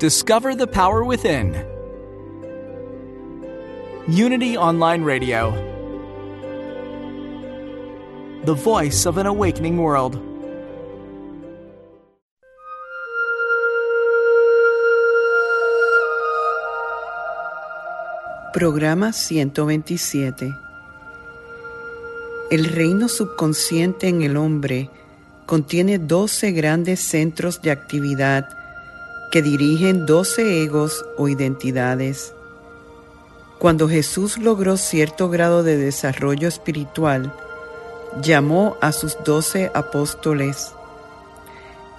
Discover the power within. Unity Online Radio. The voice of an awakening world. Programa 127 El reino subconsciente en el hombre contiene 12 grandes centros de actividad que dirigen 12 egos o identidades. Cuando Jesús logró cierto grado de desarrollo espiritual, llamó a sus doce apóstoles.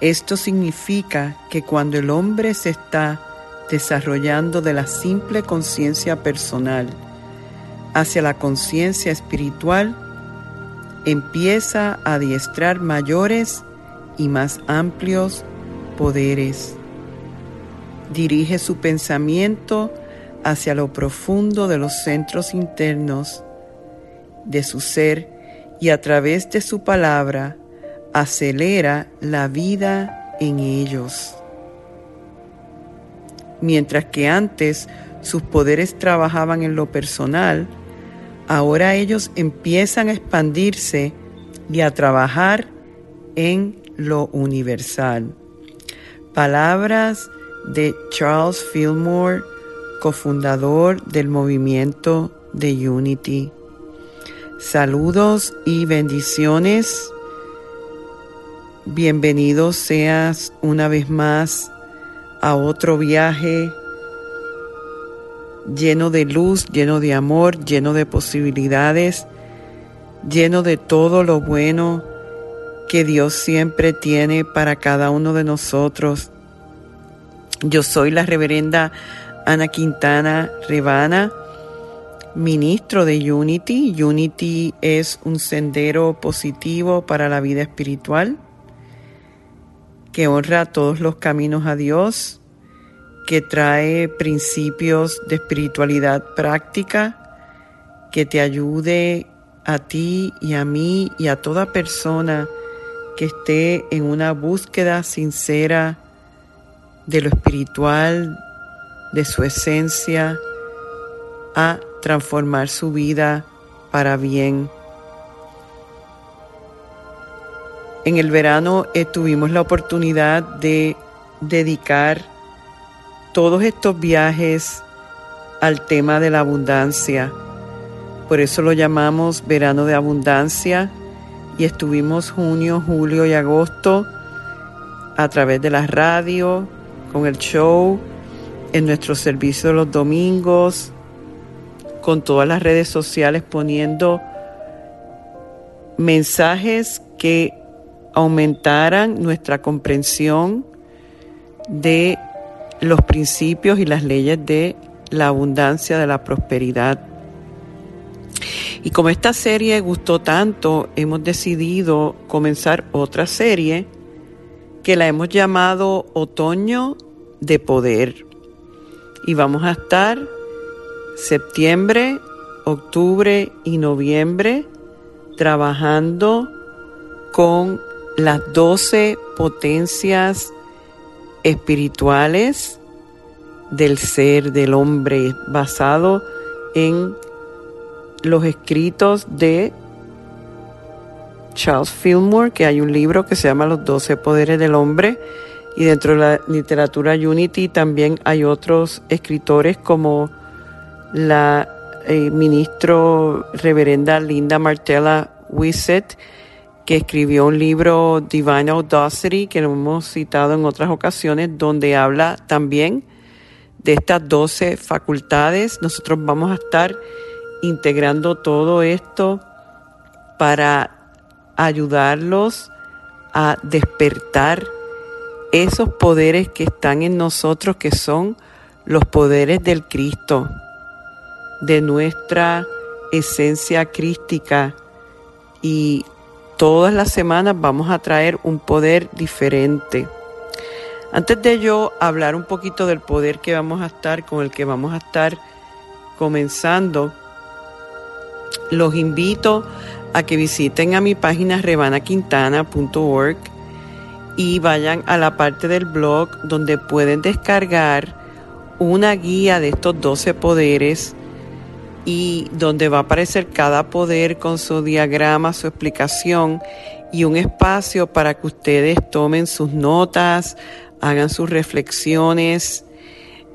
Esto significa que cuando el hombre se está desarrollando de la simple conciencia personal hacia la conciencia espiritual, empieza a adiestrar mayores y más amplios poderes. Dirige su pensamiento hacia lo profundo de los centros internos de su ser y a través de su palabra acelera la vida en ellos mientras que antes sus poderes trabajaban en lo personal, ahora ellos empiezan a expandirse y a trabajar en lo universal. Palabras de Charles Fillmore, cofundador del movimiento de Unity. Saludos y bendiciones. Bienvenidos seas una vez más a otro viaje lleno de luz, lleno de amor, lleno de posibilidades, lleno de todo lo bueno que Dios siempre tiene para cada uno de nosotros. Yo soy la reverenda Ana Quintana Rebana, ministro de Unity. Unity es un sendero positivo para la vida espiritual que honra todos los caminos a Dios, que trae principios de espiritualidad práctica, que te ayude a ti y a mí y a toda persona que esté en una búsqueda sincera de lo espiritual, de su esencia, a transformar su vida para bien. En el verano eh, tuvimos la oportunidad de dedicar todos estos viajes al tema de la abundancia. Por eso lo llamamos verano de abundancia y estuvimos junio, julio y agosto a través de la radio, con el show, en nuestro servicio de los domingos, con todas las redes sociales poniendo mensajes que aumentaran nuestra comprensión de los principios y las leyes de la abundancia, de la prosperidad. Y como esta serie gustó tanto, hemos decidido comenzar otra serie que la hemos llamado Otoño de Poder. Y vamos a estar septiembre, octubre y noviembre trabajando con las doce potencias espirituales del ser del hombre basado en los escritos de Charles Fillmore, que hay un libro que se llama Los doce poderes del hombre, y dentro de la literatura Unity también hay otros escritores como la eh, ministro reverenda Linda Martella Wissett, que escribió un libro Divine Audacity, que lo hemos citado en otras ocasiones, donde habla también de estas 12 facultades. Nosotros vamos a estar integrando todo esto para ayudarlos a despertar esos poderes que están en nosotros, que son los poderes del Cristo, de nuestra esencia crística. Y todas las semanas vamos a traer un poder diferente. Antes de yo hablar un poquito del poder que vamos a estar, con el que vamos a estar comenzando, los invito a que visiten a mi página rebanaquintana.org y vayan a la parte del blog donde pueden descargar una guía de estos 12 poderes y donde va a aparecer cada poder con su diagrama, su explicación y un espacio para que ustedes tomen sus notas, hagan sus reflexiones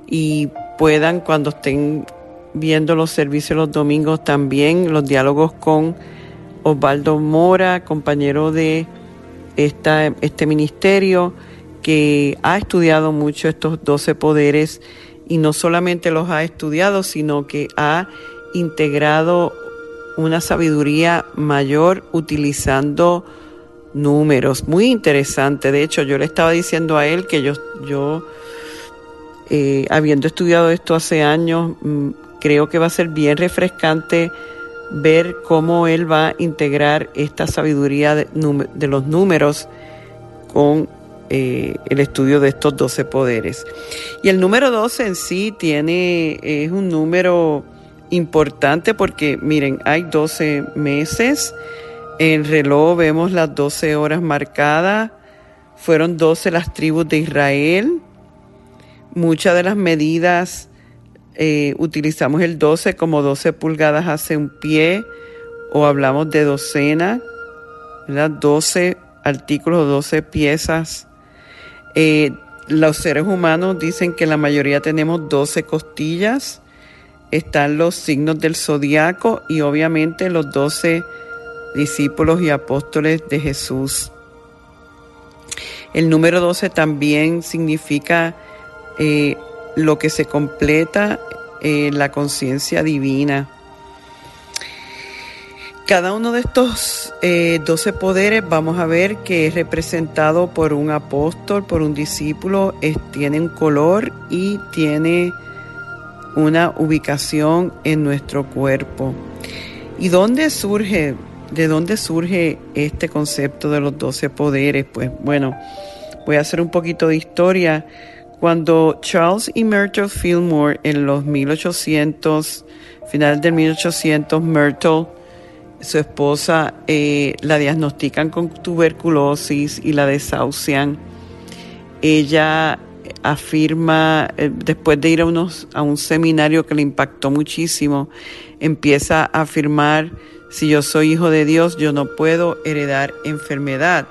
y puedan cuando estén viendo los servicios los domingos también los diálogos con Osvaldo Mora, compañero de este ministerio que ha estudiado mucho estos 12 poderes y no solamente los ha estudiado, sino que ha integrado una sabiduría mayor utilizando números. Muy interesante. De hecho, yo le estaba diciendo a él que yo, yo eh, habiendo estudiado esto hace años, mm, creo que va a ser bien refrescante ver cómo él va a integrar esta sabiduría de, los números con eh, el estudio de estos 12 poderes. Y el número 12 en sí tiene, es un número importante porque miren, hay 12 meses, en el reloj vemos las 12 horas marcadas, fueron 12 las tribus de Israel, muchas de las medidas eh, utilizamos el 12 como 12 pulgadas hace un pie o hablamos de docena, ¿verdad? 12 artículos, 12 piezas. Eh, los seres humanos dicen que la mayoría tenemos 12 costillas están los signos del zodiaco y obviamente los doce discípulos y apóstoles de Jesús. El número 12 también significa eh, lo que se completa en la conciencia divina. Cada uno de estos eh, doce poderes vamos a ver que es representado por un apóstol, por un discípulo, tiene un color y tiene una ubicación en nuestro cuerpo. ¿Y dónde surge, de dónde surge este concepto de los doce poderes? Pues bueno, voy a hacer un poquito de historia. Cuando Charles y Myrtle Fillmore en los 1800, final del 1800, Myrtle, su esposa, eh, la diagnostican con tuberculosis y la desahucian. Ella afirma, eh, después de ir a, unos, a un seminario que le impactó muchísimo, empieza a afirmar, si yo soy hijo de Dios, yo no puedo heredar enfermedad.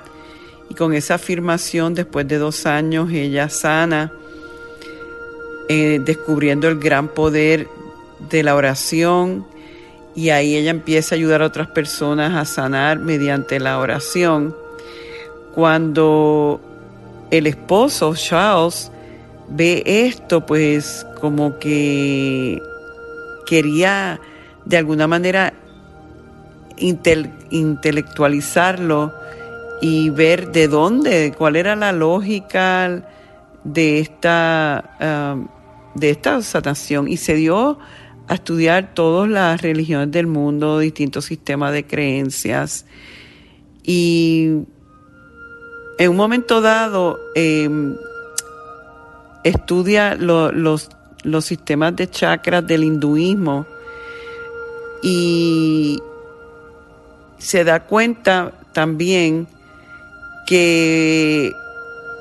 Y con esa afirmación, después de dos años, ella sana, eh, descubriendo el gran poder de la oración, y ahí ella empieza a ayudar a otras personas a sanar mediante la oración. Cuando el esposo, Charles, ve esto, pues como que quería de alguna manera intelectualizarlo y ver de dónde, cuál era la lógica de esta, um, de esta sanación. Y se dio a estudiar todas las religiones del mundo, distintos sistemas de creencias. Y en un momento dado, em, estudia los, los sistemas de chakras del hinduismo y se da cuenta también que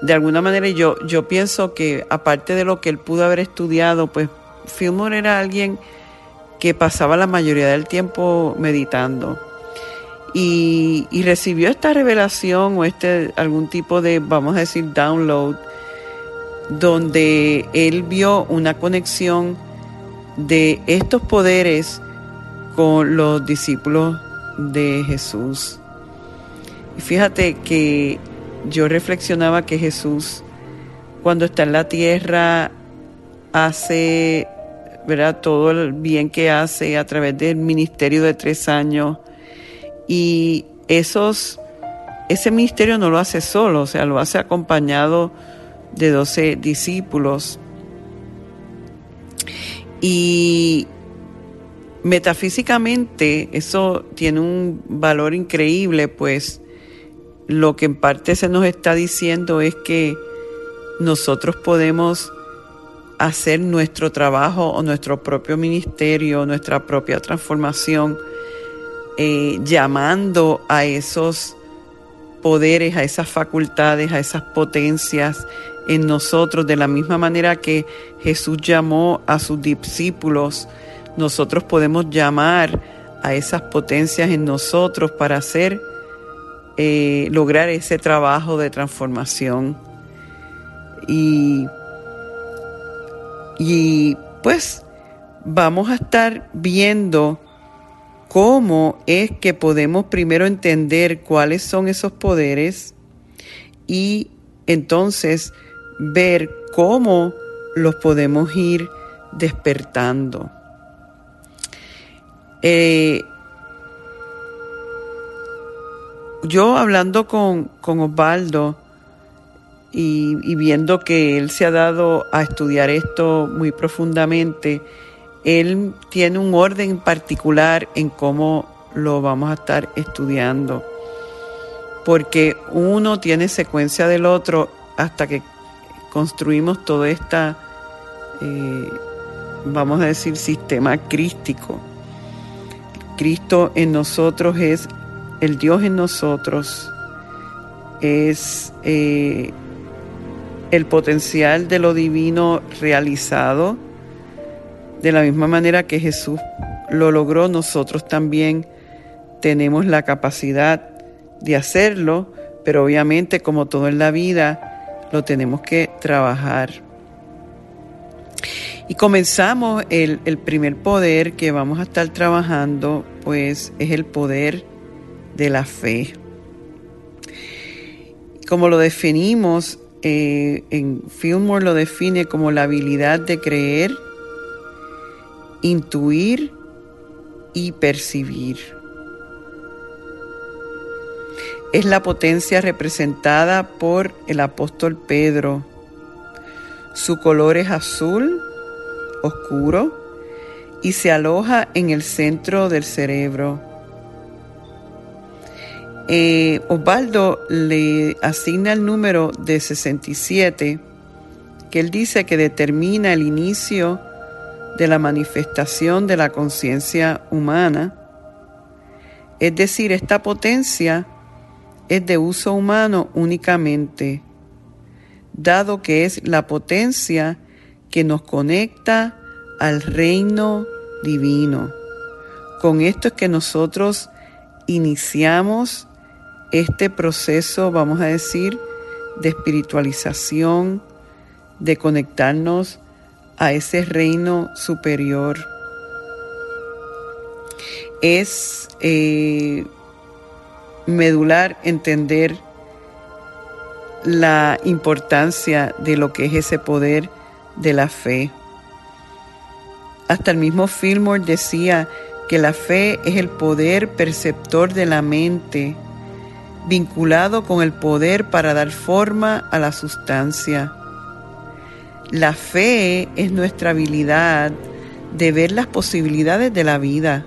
de alguna manera yo, yo pienso que aparte de lo que él pudo haber estudiado, pues Fillmore era alguien que pasaba la mayoría del tiempo meditando. Y, y, recibió esta revelación o este algún tipo de, vamos a decir, download donde él vio una conexión de estos poderes con los discípulos de Jesús. Y fíjate que yo reflexionaba que Jesús, cuando está en la tierra, hace ¿verdad? todo el bien que hace a través del ministerio de tres años y esos ese ministerio no lo hace solo, o sea, lo hace acompañado de 12 discípulos. Y metafísicamente eso tiene un valor increíble, pues lo que en parte se nos está diciendo es que nosotros podemos hacer nuestro trabajo o nuestro propio ministerio, nuestra propia transformación, eh, llamando a esos poderes, a esas facultades, a esas potencias en nosotros, de la misma manera que Jesús llamó a sus discípulos, nosotros podemos llamar a esas potencias en nosotros para hacer, eh, lograr ese trabajo de transformación. Y, y pues vamos a estar viendo cómo es que podemos primero entender cuáles son esos poderes y entonces ver cómo los podemos ir despertando. Eh, yo hablando con, Osvaldo y, viendo que él se ha dado a estudiar esto muy profundamente, él tiene un orden particular en cómo lo vamos a estar estudiando, porque uno tiene secuencia del otro hasta que construimos todo este, vamos a decir, sistema crístico. Cristo en nosotros es el Dios en nosotros, es eh, el potencial de lo divino realizado. De la misma manera que Jesús lo logró, nosotros también tenemos la capacidad de hacerlo, pero obviamente como todo en la vida, lo tenemos que trabajar. Y comenzamos el, primer poder que vamos a estar trabajando, pues es el poder de la fe. Como lo definimos, eh, en Fillmore lo define como la habilidad de creer, intuir y percibir es la potencia representada por el apóstol Pedro. Su color es azul, oscuro, y se aloja en el centro del cerebro. Eh, Osvaldo le asigna el número de 67, que él dice que determina el inicio de la manifestación de la conciencia humana. Es decir, esta potencia es de uso humano únicamente, dado que es la potencia que nos conecta al reino divino. Con esto es que nosotros iniciamos este proceso, vamos a decir, de espiritualización, de conectarnos a ese reino superior. Es eh, medular entender la importancia de lo que es ese poder de la fe. Hasta el mismo Fillmore decía que la fe es el poder perceptor de la mente, vinculado con el poder para dar forma a la sustancia. La fe es nuestra habilidad de ver las posibilidades de la vida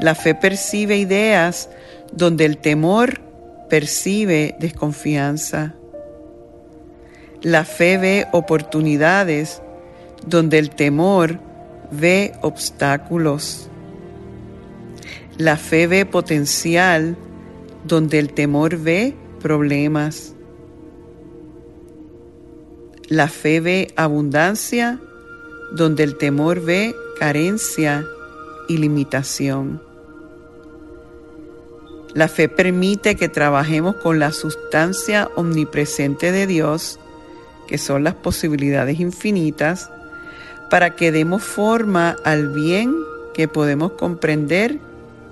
la fe percibe ideas donde el temor percibe desconfianza. La fe ve oportunidades donde el temor ve obstáculos. La fe ve potencial donde el temor ve problemas. La fe ve abundancia donde el temor ve carencia y limitación. La fe permite que trabajemos con la sustancia omnipresente de Dios, que son las posibilidades infinitas, para que demos forma al bien que podemos comprender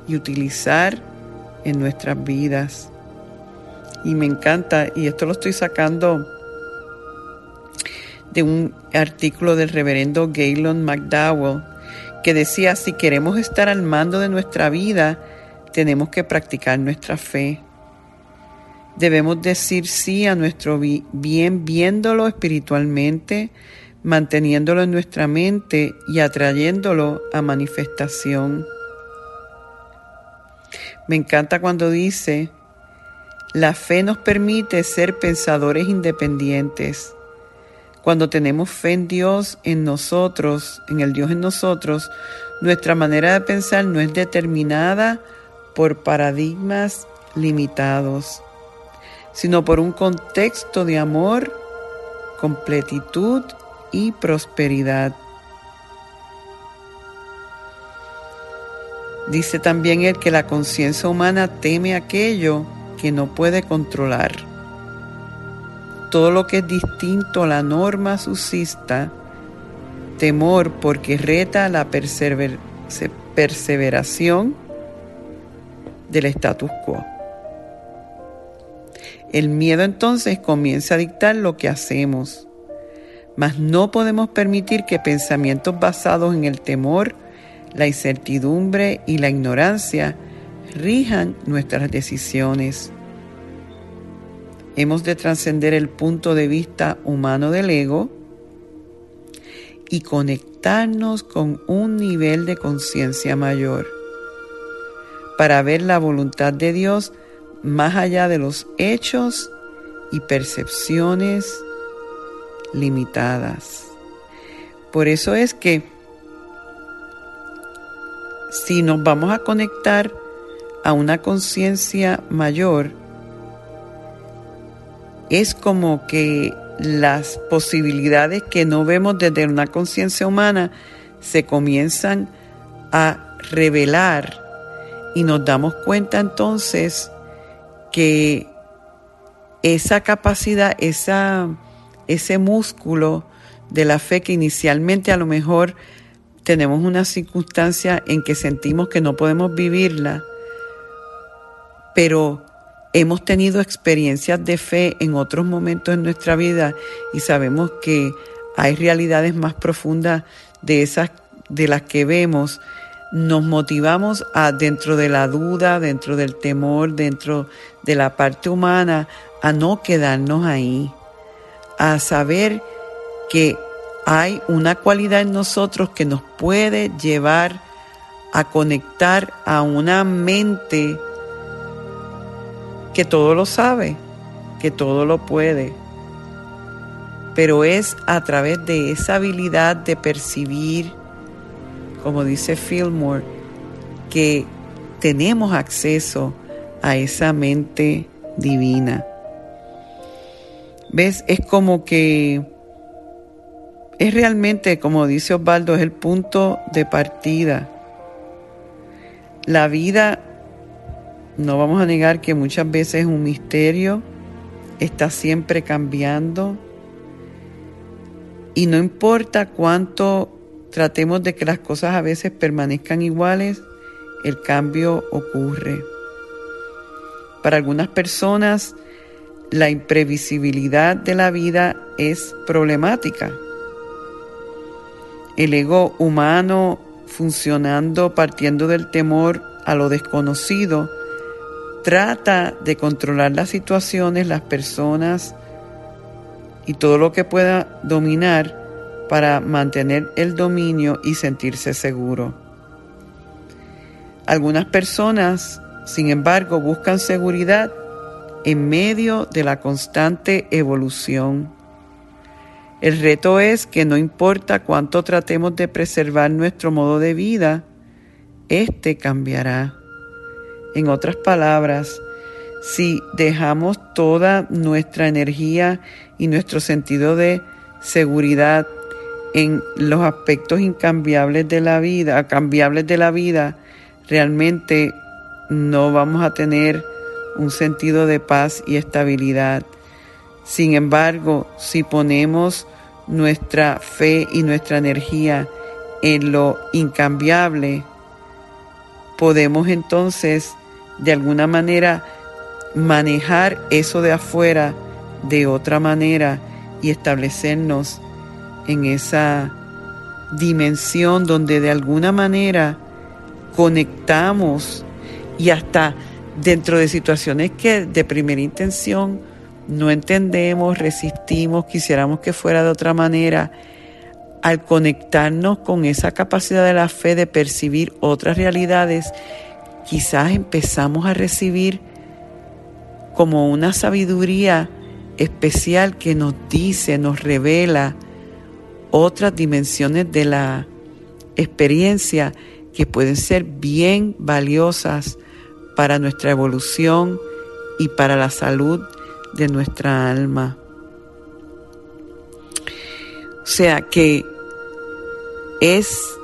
y utilizar en nuestras vidas. Y me encanta, y esto lo estoy sacando de un artículo del reverendo Galen McDowell, que decía, si queremos estar al mando de nuestra vida, tenemos que practicar nuestra fe. Debemos decir sí a nuestro bien viéndolo espiritualmente, manteniéndolo en nuestra mente y atrayéndolo a manifestación. Me encanta cuando dice, la fe nos permite ser pensadores independientes. Cuando tenemos fe en Dios, en nosotros, en el Dios en nosotros, nuestra manera de pensar no es determinada por paradigmas limitados, sino por un contexto de amor, completitud y prosperidad. Dice también él que la conciencia humana teme aquello que no puede controlar. Todo lo que es distinto a la norma suscita temor porque reta la perseveración del status quo. El miedo entonces comienza a dictar lo que hacemos, mas no podemos permitir que pensamientos basados en el temor, la incertidumbre y la ignorancia rijan nuestras decisiones. Hemos de trascender el punto de vista humano del ego y conectarnos con un nivel de conciencia mayor para ver la voluntad de Dios más allá de los hechos y percepciones limitadas. Por eso es que si nos vamos a conectar a una conciencia mayor, es como que las posibilidades que no vemos desde una conciencia humana se comienzan a revelar y nos damos cuenta entonces que esa capacidad, esa, ese músculo de la fe que inicialmente a lo mejor tenemos una circunstancia en que sentimos que no podemos vivirla, pero hemos tenido experiencias de fe en otros momentos en nuestra vida y sabemos que hay realidades más profundas de esas de las que vemos, nos motivamos a dentro de la duda, dentro del temor, dentro de la parte humana, a no quedarnos ahí, a saber que hay una cualidad en nosotros que nos puede llevar a conectar a una mente que todo lo sabe, que todo lo puede. Pero es a través de esa habilidad de percibir, como dice Fillmore, que tenemos acceso a esa mente divina. ¿Ves? Es como que es realmente, como dice Osvaldo, es el punto de partida. La vida, no vamos a negar que muchas veces es un misterio, está siempre cambiando y no importa cuánto tratemos de que las cosas a veces permanezcan iguales, el cambio ocurre. Para algunas personas, la imprevisibilidad de la vida es problemática el ego humano funcionando partiendo del temor a lo desconocido, trata de controlar las situaciones, las personas y todo lo que pueda dominar para mantener el dominio y sentirse seguro. Algunas personas, sin embargo, buscan seguridad en medio de la constante evolución el reto es que no importa cuánto tratemos de preservar nuestro modo de vida, éste cambiará. En otras palabras, si dejamos toda nuestra energía y nuestro sentido de seguridad en los aspectos incambiables de la vida, cambiables de la vida, realmente no vamos a tener un sentido de paz y estabilidad. Sin embargo, si ponemos nuestra fe y nuestra energía en lo incambiable, podemos entonces de alguna manera manejar eso de afuera de otra manera y establecernos en esa dimensión donde de alguna manera conectamos y hasta dentro de situaciones que de primera intención no entendemos, resistimos, quisiéramos que fuera de otra manera, al conectarnos con esa capacidad de la fe de percibir otras realidades, quizás empezamos a recibir como una sabiduría especial que nos dice, nos revela otras dimensiones de la experiencia que pueden ser bien valiosas para nuestra evolución y para la salud de nuestra alma. O sea que es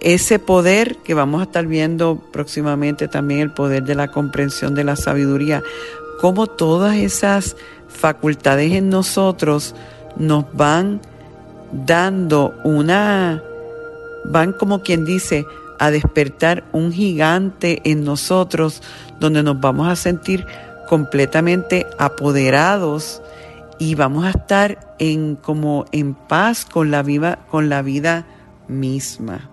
ese poder que vamos a estar viendo próximamente también el poder de la comprensión de la sabiduría, como todas esas facultades en nosotros nos van dando una, van como quien dice, a despertar un gigante en nosotros donde nos vamos a sentir completamente apoderados y vamos a estar en como en paz con la vida con la vida misma.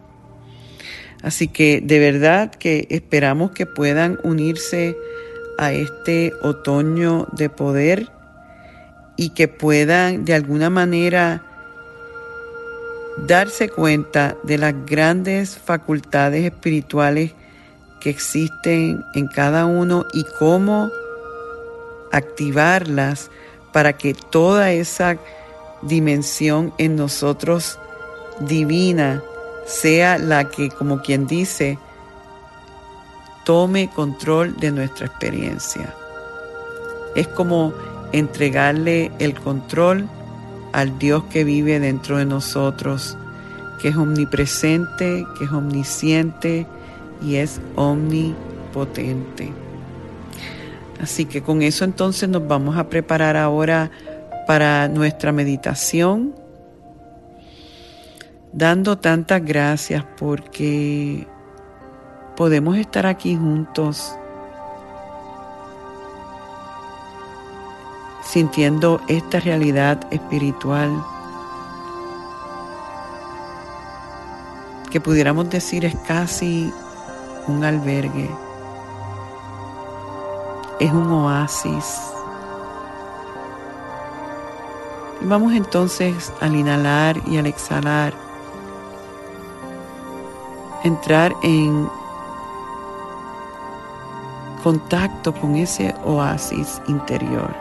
Así que de verdad que esperamos que puedan unirse a este otoño de poder y que puedan de alguna manera darse cuenta de las grandes facultades espirituales que existen en cada uno y cómo activarlas para que toda esa dimensión en nosotros divina sea la que, como quien dice, tome control de nuestra experiencia. Es como entregarle el control al Dios que vive dentro de nosotros, que es omnipresente, que es omnisciente y es omnipotente. Así que con eso entonces nos vamos a preparar ahora para nuestra meditación, dando tantas gracias porque podemos estar aquí juntos sintiendo esta realidad espiritual que pudiéramos decir es casi un albergue es un oasis. Y vamos entonces al inhalar y al exhalar, entrar en contacto con ese oasis interior.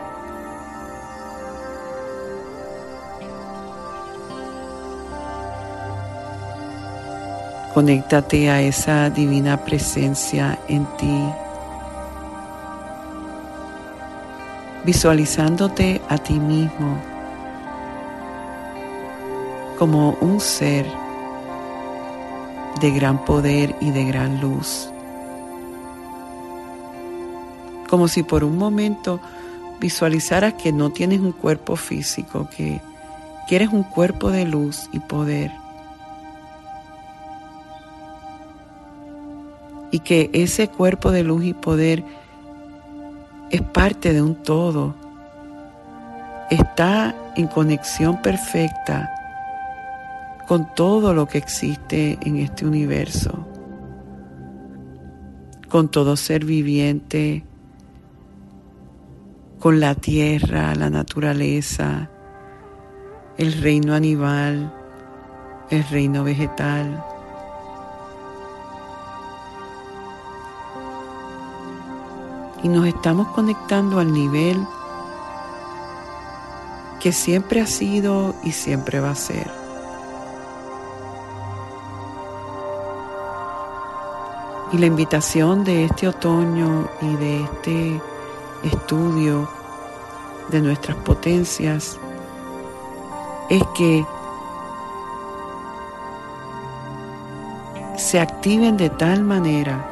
Conéctate a esa divina presencia en ti. Visualizándote a ti mismo como un ser de gran poder y de gran luz. Como si por un momento visualizaras que no tienes un cuerpo físico, que, que eres un cuerpo de luz y poder. Y que ese cuerpo de luz y poder es parte de un todo. Está en conexión perfecta con todo lo que existe en este universo, con todo ser viviente, con la tierra, la naturaleza, el reino animal, el reino vegetal. Y nos estamos conectando al nivel que siempre ha sido y siempre va a ser. Y la invitación de este otoño y de este estudio de nuestras potencias es que se activen de tal manera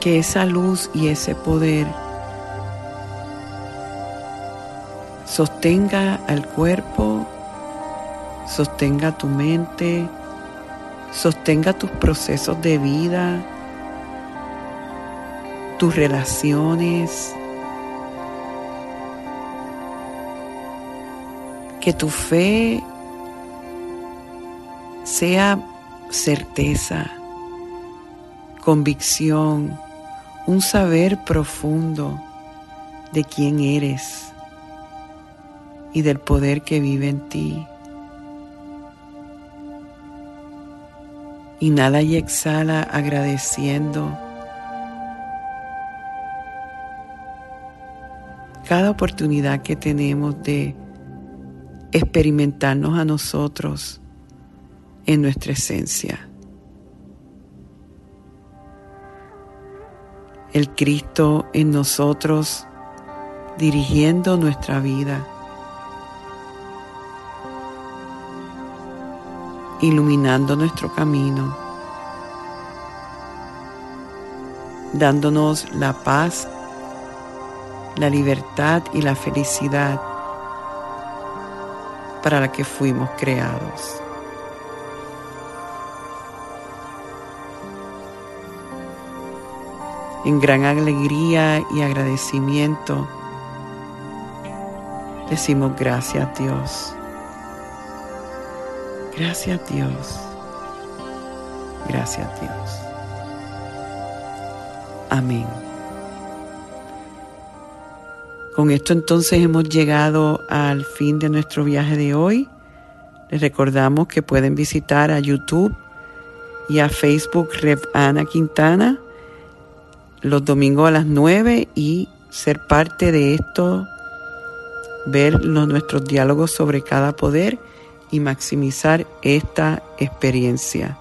que esa luz y ese poder sostenga al cuerpo, sostenga tu mente, sostenga tus procesos de vida, tus relaciones, que tu fe sea certeza, convicción, un saber profundo de quién eres y del poder que vive en ti. Inhala y exhala agradeciendo cada oportunidad que tenemos de experimentarnos a nosotros en nuestra esencia. El Cristo en nosotros dirigiendo nuestra vida, iluminando nuestro camino, dándonos la paz la libertad y la felicidad para la que fuimos creados. En gran alegría y agradecimiento decimos gracias Dios. Gracias Dios. Gracias Dios. Amén. Con esto entonces hemos llegado al fin de nuestro viaje de hoy. Les recordamos que pueden visitar a YouTube y a Facebook Rev Ana Quintana los domingos a las 9 y ser parte de esto, ver nuestros diálogos sobre cada poder y maximizar esta experiencia.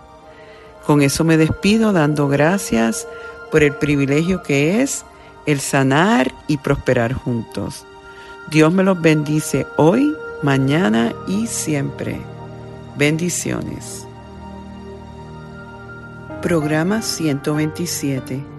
Con eso me despido dando gracias por el privilegio que es el sanar y prosperar juntos. Dios me los bendice hoy, mañana y siempre. Bendiciones. Programa 127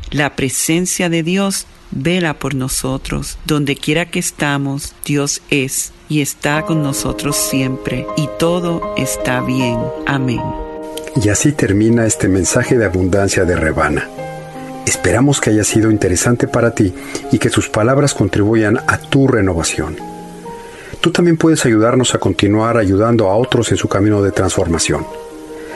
la presencia de Dios vela por nosotros. Donde quiera que estamos, Dios es y está con nosotros siempre, y todo está bien. Amén. Y así termina este mensaje de abundancia de Rebana. Esperamos que haya sido interesante para ti y que sus palabras contribuyan a tu renovación. Tú también puedes ayudarnos a continuar ayudando a otros en su camino de transformación.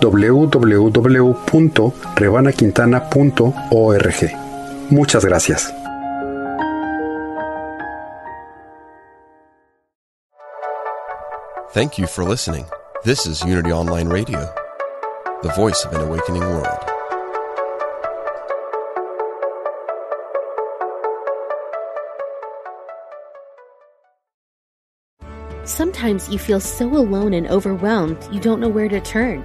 www.rebanaquintana.org. Muchas gracias. Thank you for listening. This is Unity Online Radio, the voice of an awakening world. Sometimes you feel so alone and overwhelmed you don't know where to turn.